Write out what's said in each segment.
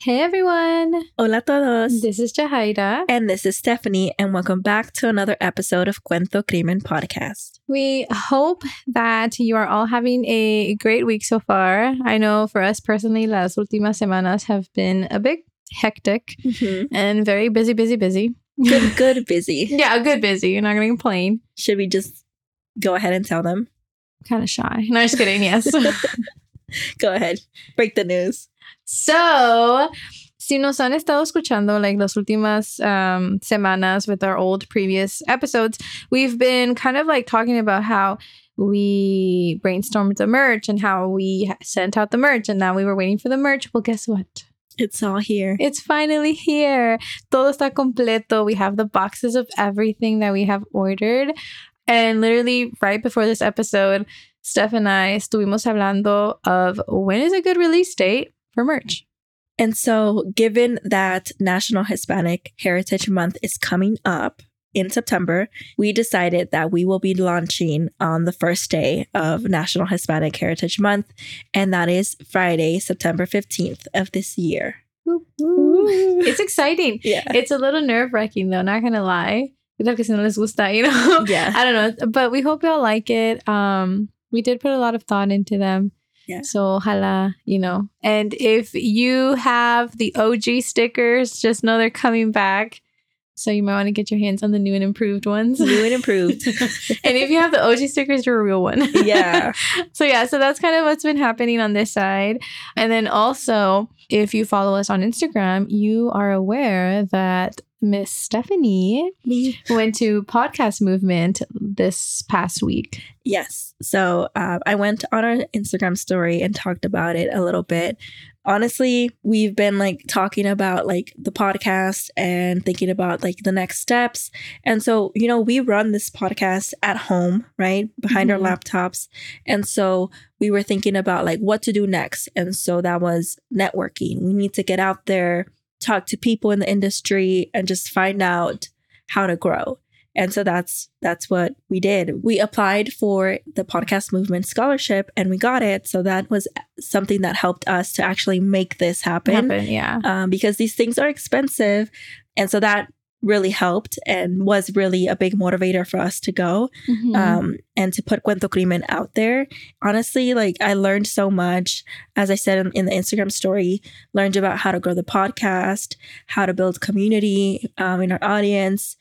Hey everyone! Hola todos! This is Jahaira. And this is Stephanie, and welcome back to another episode of Cuento Crimen Podcast. We hope that you are all having a great week so far. I know for us personally, las últimas semanas have been a bit hectic Mm-hmm. and very busy, busy, busy. Good, good, busy. yeah, good busy. You're not going to complain. Should we just go ahead and tell them? Kind of shy. No, just kidding. Yes. Go ahead, break the news. So, si nos han estado escuchando like las últimas um, semanas with our old previous episodes, we've been kind of like talking about how we brainstormed the merch and how we sent out the merch and now we were waiting for the merch. Well, guess what? It's all here. It's finally here. Todo está completo. We have the boxes of everything that we have ordered. And literally, right before this episode, Steph and I estuvimos hablando of when is a good release date for merch. And so, given that National Hispanic Heritage Month is coming up in September, we decided that we will be launching on the first day of National Hispanic Heritage Month, and that is Friday, September 15th of this year. It's exciting. Yeah. It's a little nerve wracking though, not gonna lie. Porque si no les gusta, you know? Yeah. I don't know. But we hope y'all like it. Um, we did put a lot of thought into them. Yeah. So hala, you know. And if you have the OG stickers, just know they're coming back. So you might want to get your hands on the new and improved ones. New and improved. and if you have the OG stickers, you're a real one. Yeah. so yeah, so that's kind of what's been happening on this side. And then also, if you follow us on Instagram, you are aware that Miss Stephanie Me. went to podcast movement this past week. Yes. So uh, I went on our Instagram story and talked about it a little bit. Honestly, we've been like talking about like the podcast and thinking about like the next steps. And so, you know, we run this podcast at home, right? Behind Mhm. our laptops. And so we were thinking about like what to do next. And so that was networking. We need to get out there, talk to people in the industry, and just find out how to grow. And so that's that's what we did. We applied for the podcast movement scholarship and we got it. So that was something that helped us to actually make this happen, Happen, yeah. Um, because these things are expensive, and so that really helped and was really a big motivator for us to go Mhm. um, and to put Cuento Crimen out there. Honestly, like I learned so much. As I said in, in the Instagram story, learned about how to grow the podcast, how to build community um, in our audience.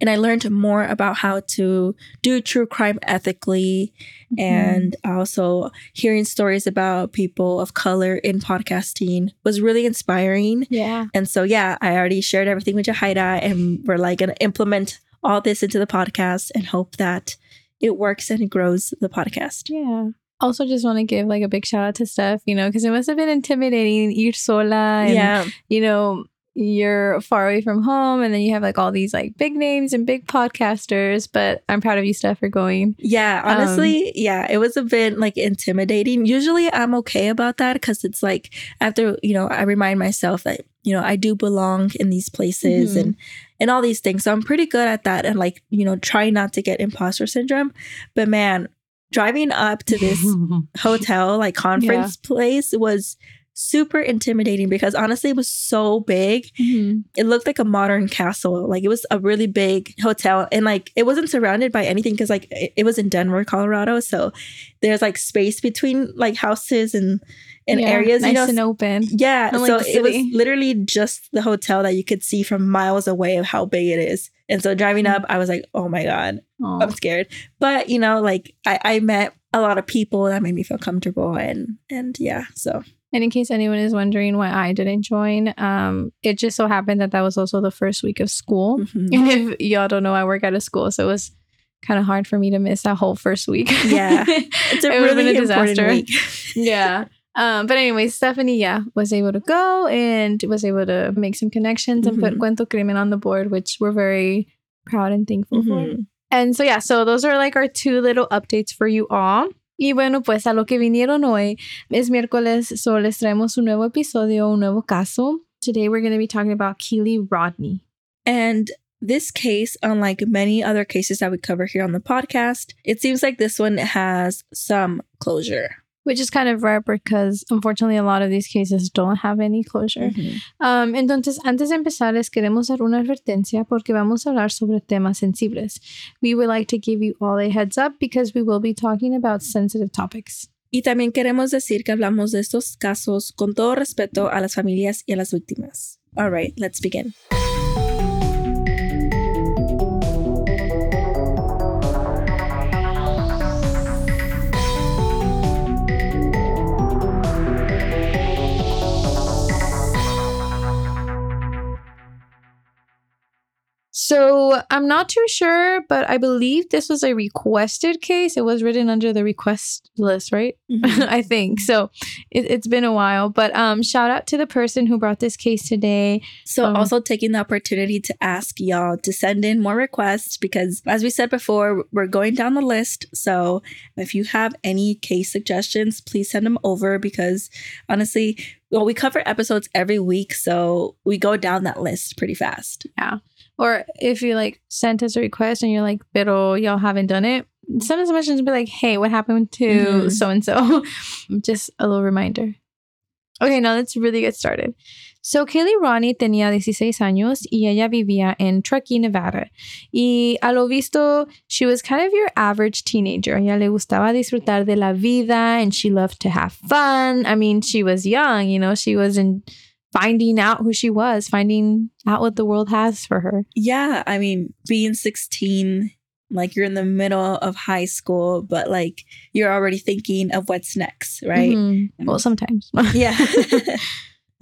And I learned more about how to do true crime ethically Mm-hmm. and also hearing stories about people of color in podcasting was really inspiring. yeah. And so, yeah, I already shared everything with Jahaira, and we're like going to implement all this into the podcast and hope that it works and it grows the podcast. Yeah. Also, just want to give like a big shout out to Steph, you know, because it must have been intimidating ir sola and yeah, you know, you're far away from home and then you have like all these like big names and big podcasters. But I'm proud of you, Steph, for going. yeah. Um, Honestly, yeah, it was a bit like intimidating. Usually, I'm okay about that because it's like after you know, I remind myself that you know I do belong in these places Mhm. and and all these things. So I'm pretty good at that and like you know, trying not to get imposter syndrome. But man, driving up to this hotel like conference place was super intimidating because honestly it was so big Mhm. it looked like a modern castle like it was a really big hotel and like it wasn't surrounded by anything because like it, it was in denver colorado so there's like space between like houses and and Yeah, areas nice you know and open. yeah unlike so it was literally just the hotel that you could see from miles away of how big it is and so driving Mm. up i was like oh my god Aw. I'm scared. But you know, like I, I met a lot of people that made me feel comfortable and and yeah, so And in case anyone is wondering why I didn't join, um, it just so happened that that was also the first week of school. mhm. And if y'all don't know, I work at a school, so it was kind of hard for me to miss that whole first week. Yeah. it's a It would've been really a disaster. week. yeah. Um, but anyway, Stephanie, yeah, was able to go and was able to make some connections and put Mhm. Cuento Crimen on the board, which we're very proud and thankful for. Mhm. And so, yeah, so those are like our two little updates for you all. Y bueno, pues a lo que vinieron hoy es miércoles, so les traemos un nuevo episodio, un nuevo caso. Today we're going to be talking about Kiely Rodni. And this case, unlike many other cases that we cover here on the podcast, it seems like this one has some closure. Which is kind of rare because unfortunately a lot of these cases don't have any closure. Mhm. Um, entonces, antes de empezar, les queremos dar una advertencia porque vamos a hablar sobre temas sensibles. We would like to give you all a heads up because we will be talking about sensitive topics. Y también queremos decir que hablamos de estos casos con todo respeto a las familias y a las víctimas. All right, let's begin. So I'm not too sure, but I believe this was a requested case. It was written under the request list, right? Mhm. I think so. It, it's been a while, but um, shout out to the person who brought this case today. So, Um, also taking the opportunity to ask y'all to send in more requests because, as we said before, we're going down the list. So, if you have any case suggestions, please send them over because honestly, well, we cover episodes every week. So, we go down that list pretty fast. Or if you like sent us a request and you're like, pero y'all haven't done it, send us a message and be like, hey, what happened to so and so? Just a little reminder. Okay, now let's really get started. So, Kiely Rodni tenía 16 años y ella vivía en Truckee, Nevada. Y a lo visto, she was kind of your average teenager. Ella le gustaba disfrutar de la vida and she loved to have fun. I mean, she was young, you know, she was in finding out who she was, finding out what the world has for her. Yeah, I mean, being 16, like you're in the middle of high school, but like you're already thinking of what's next, right? Mhm. Well, sometimes. Yeah.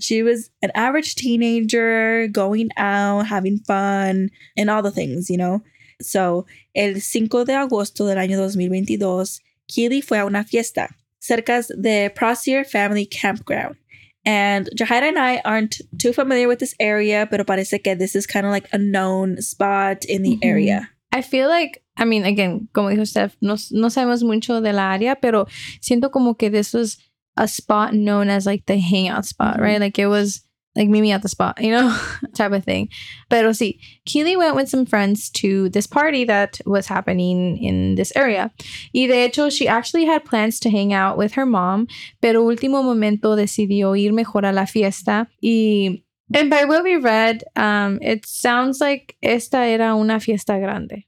she was an average teenager going out, having fun, and all the things, you know? So, el 5 de agosto del año 2022, Kiely fue a una fiesta cerca de Prosser Family Campground. And Jahaira and I aren't too familiar with this area, pero parece que this is kind of like a known spot in the Mhm. area. I feel like, I mean, again, como dijo Steph, no, no sabemos mucho de la área, pero siento como que this was a spot known as like the hangout spot, Mhm. right? Like it was like meet me at the spot, you know, type of thing. Pero sí, Kiely went with some friends to this party that was happening in this area. Y de hecho, she actually had plans to hang out with her mom, pero último momento decidió ir mejor a la fiesta y And by what we read, um, it sounds like esta era una fiesta grande.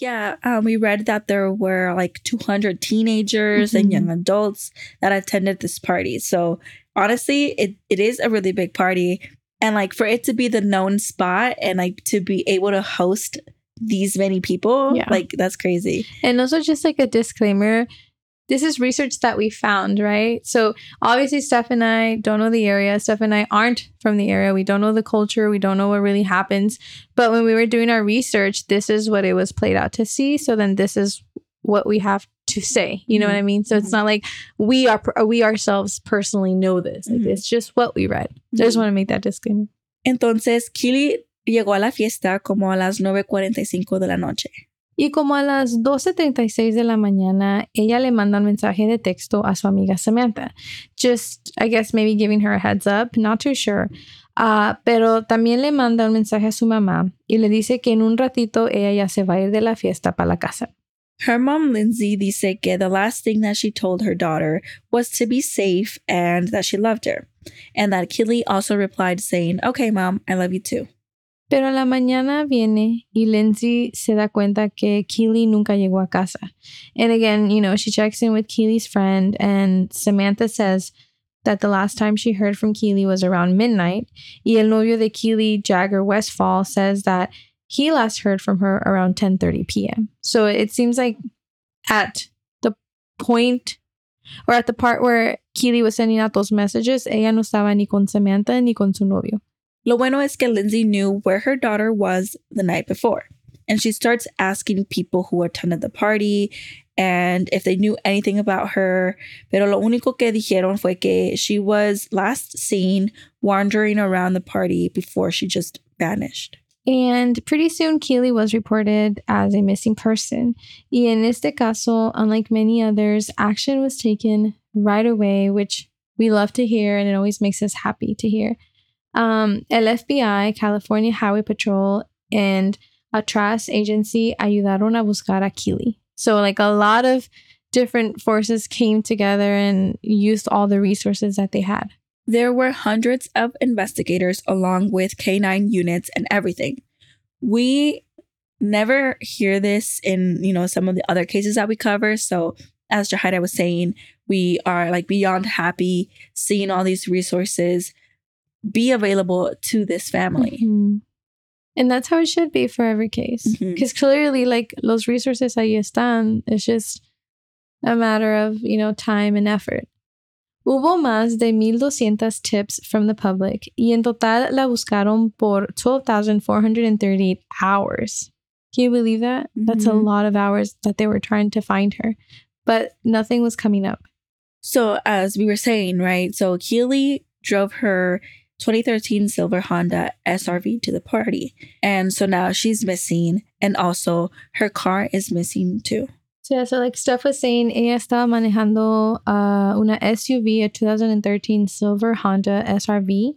Yeah, um, we read that there were like 200 teenagers and Mhm. young adults that attended this party. So honestly, it, it is a really big party. And like for it to be the known spot and like to be able to host these many people, Yeah. like that's crazy. And also, just like a disclaimer, this is research that we found, right? So obviously, Steph and I don't know the area. Steph and I aren't from the area. We don't know the culture. We don't know what really happens. But when we were doing our research, this is what it was played out to see. So then this is what we have to say. You know what I mm-hmm. mean? So it's mm-hmm. not like we are we ourselves personally know this. Like Mhm. it's just what we read. So I just mm-hmm. want to make that disclaimer. Entonces, Kiely llegó a la fiesta como a las 9.45 de la noche. Y como a las 12.36 de la mañana, ella le manda un mensaje de texto a su amiga Samantha. Just, I guess, maybe giving her a heads up, not too sure. Ah, pero también le manda un mensaje a su mamá y le dice que en un ratito ella ya se va a ir de la fiesta para la casa. Her mom, Lindsay, dice que the last thing that she told her daughter was to be safe and that she loved her. And that Kiely also replied saying, Okay, mom, I love you too. Pero a la mañana viene y Lindsay se da cuenta que Kiely nunca llegó a casa. And again, you know, she checks in with Kiely's friend and Samantha says that the last time she heard from Kiely was around midnight. Y el novio de Kiely, Jagger Westfall, says that he last heard from her around 10:30 p.m. So it seems like at the point or at the part where Kiely was sending out those messages, ella no estaba ni con Samantha ni con su novio. Lo bueno es que Lindsay knew where her daughter was the night before. And she starts asking people who attended the party and if they knew anything about her. Pero lo único que dijeron fue que she was last seen wandering around the party before she just vanished. And pretty soon, Kiely was reported as a missing person. Y en este caso, unlike many others, action was taken right away, which we love to hear and it always makes us happy to hear. Um, el FBI, California Highway Patrol, and a trust agency ayudaron a buscar a Kiely. So, like a lot of different forces came together and used all the resources that they had. There were hundreds of investigators along with K9 units and everything. We never hear this in, you know, some of the other cases that we cover. So, as Jahaira was saying, we are like beyond happy seeing all these resources be available to this family. Mm-hmm. And that's how it should be for every case. Because clearly, like, los resources ahí están. It's just a matter of, you know, time and effort. Hubo más de 1,200 tips from the public y en total la buscaron por 12,438 hours. Can you believe that? That's a Mhm. lot of hours that they were trying to find her, but nothing was coming up. So, as we were saying, right? So, Kiely drove her 2013 silver Honda CR-V to the party. And so now she's missing. And also, her car is missing too. So, yeah, so like Steph was saying, ella estaba manejando uh, una SUV, a 2013 silver Honda CR-V.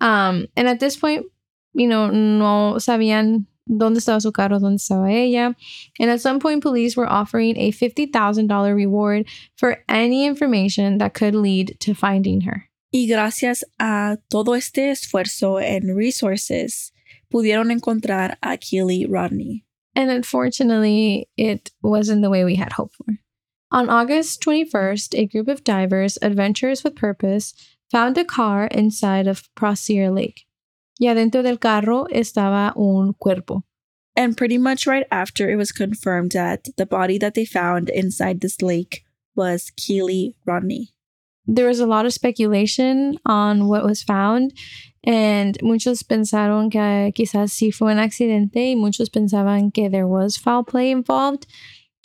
Um, and at this point, you know, no sabían dónde estaba su carro, dónde estaba ella. And at some point, police were offering a $50,000 reward for any information that could lead to finding her. Y gracias a todo este esfuerzo en resources, pudieron encontrar a Kiely Rodni. And unfortunately, it wasn't the way we had hoped for. On August 21st, a group of divers, adventurers with purpose, found a car inside of Prosser Lake. Y adentro del carro estaba un cuerpo. And pretty much right after it was confirmed that the body that they found inside this lake was Kiely Rodni. There was a lot of speculation on what was found, and muchos pensaron que quizás sí fue un accidente, y muchos pensaban que there was foul play involved.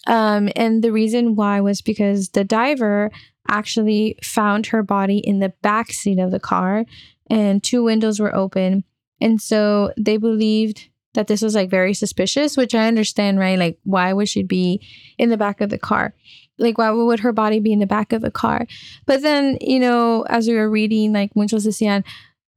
Um, and the reason why was because the diver actually found her body in the back seat of the car, and two windows were open. And so they believed that this was like very suspicious, which I understand, right? Like, why would she be in the back of the car? Like, why would her body be in the back of the car? But then, you know, as we were reading, like, muchos decían,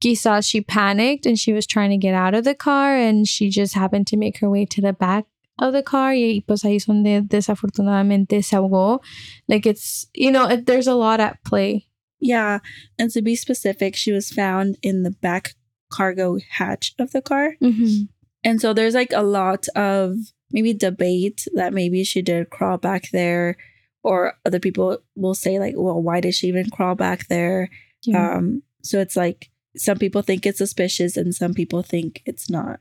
quizás she panicked and she was trying to get out of the car and she just happened to make her way to the back of the car y pues ahí es donde desafortunadamente se ahogó. Like, it's, you know, it, there's a lot at play. Yeah, and to be specific, she was found in the back cargo hatch of the car. Mm-hmm. And so there's like a lot of maybe debate that maybe she did crawl back there, or other people will say, like, well, why did she even crawl back there? Yeah. Um, so it's like some people think it's suspicious and some people think it's not.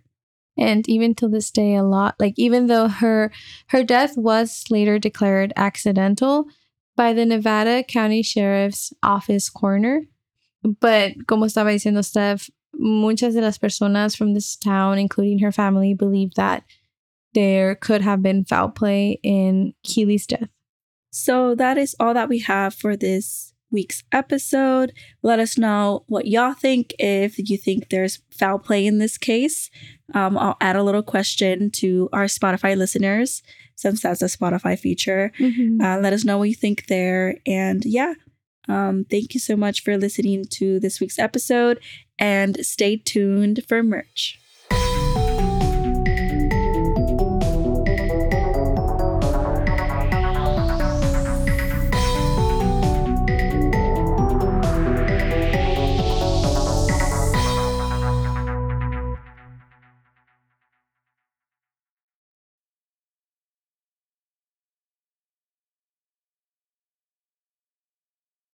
and even till this day a lot like even though her her death was later declared accidental by the Nevada County Sheriff's Office coroner but como estaba diciendo Steph muchas de las personas from this town including her family believe that there could have been foul play in Kiely's death So that is all that we have for this week's episode. Let us know what y'all think if you think there's foul play in this case. Um, I'll add a little question to our Spotify listeners since that's a Spotify feature. Uh, let us know what you think there. And yeah, um, thank you so much for listening to this week's episode and stay tuned for merch.